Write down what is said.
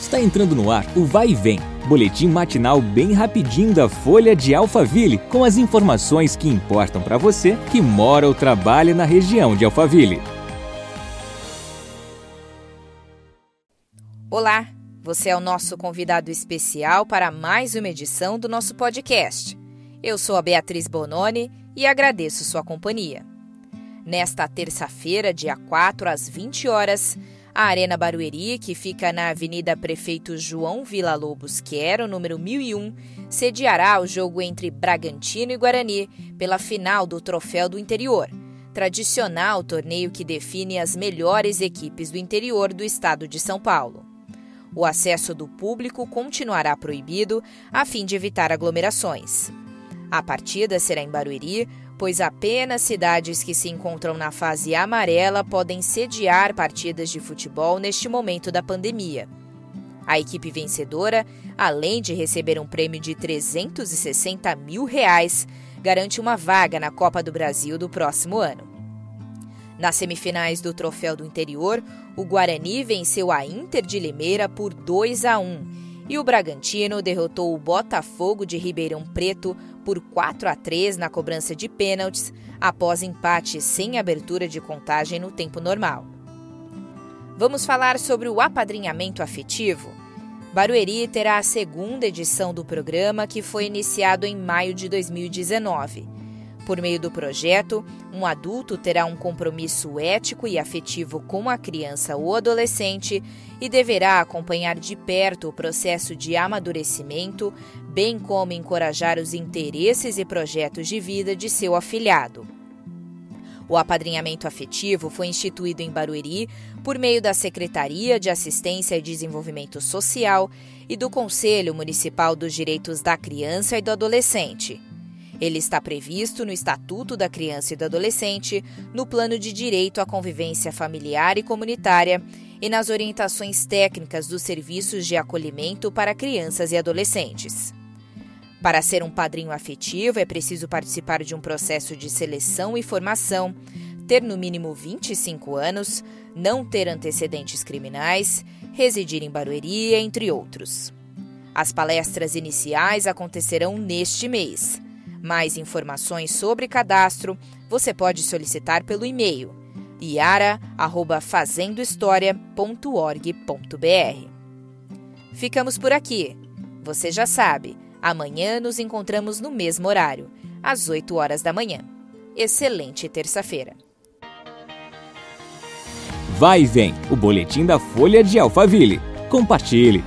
Está entrando no ar o Vai e Vem, boletim matinal bem rapidinho da Folha de Alphaville, com as informações que importam para você que mora ou trabalha na região de Alphaville. Olá, você é o nosso convidado especial para mais uma edição do nosso podcast. Eu sou a Beatriz Bononi e agradeço sua companhia. Nesta terça-feira, dia 4 às 20 horas, a Arena Barueri, que fica na Avenida Prefeito João Vila Lobos Quero, número 1001, sediará o jogo entre Bragantino e Guarani pela final do Troféu do Interior, tradicional torneio que define as melhores equipes do interior do estado de São Paulo. O acesso do público continuará proibido a fim de evitar aglomerações. A partida será em Barueri, pois apenas cidades que se encontram na fase amarela podem sediar partidas de futebol neste momento da pandemia. A equipe vencedora, além de receber um prêmio de 360 mil reais, garante uma vaga na Copa do Brasil do próximo ano. Nas semifinais do Troféu do Interior, o Guarani venceu a Inter de Limeira por 2 a 1 e o Bragantino derrotou o Botafogo de Ribeirão Preto por 4 a 3 na cobrança de pênaltis, após empate sem abertura de contagem no tempo normal. Vamos falar sobre o apadrinhamento afetivo? Barueri terá a segunda edição do programa que foi iniciado em maio de 2019. Por meio do projeto, um adulto terá um compromisso ético e afetivo com a criança ou adolescente e deverá acompanhar de perto o processo de amadurecimento, bem como encorajar os interesses e projetos de vida de seu afilhado. O apadrinhamento afetivo foi instituído em Barueri por meio da Secretaria de Assistência e Desenvolvimento Social e do Conselho Municipal dos Direitos da Criança e do Adolescente. Ele está previsto no Estatuto da Criança e do Adolescente, no Plano de Direito à Convivência Familiar e Comunitária e nas orientações técnicas dos serviços de acolhimento para crianças e adolescentes. Para ser um padrinho afetivo, é preciso participar de um processo de seleção e formação, ter no mínimo 25 anos, não ter antecedentes criminais, residir em Barueri, entre outros. As palestras iniciais acontecerão neste mês. Mais informações sobre cadastro você pode solicitar pelo e-mail iara@fazendohistoria.org.br. Ficamos por aqui. Você já sabe, amanhã nos encontramos no mesmo horário, às 8 horas da manhã. Excelente terça-feira. Vai e vem, o boletim da Folha de Alphaville. Compartilhe.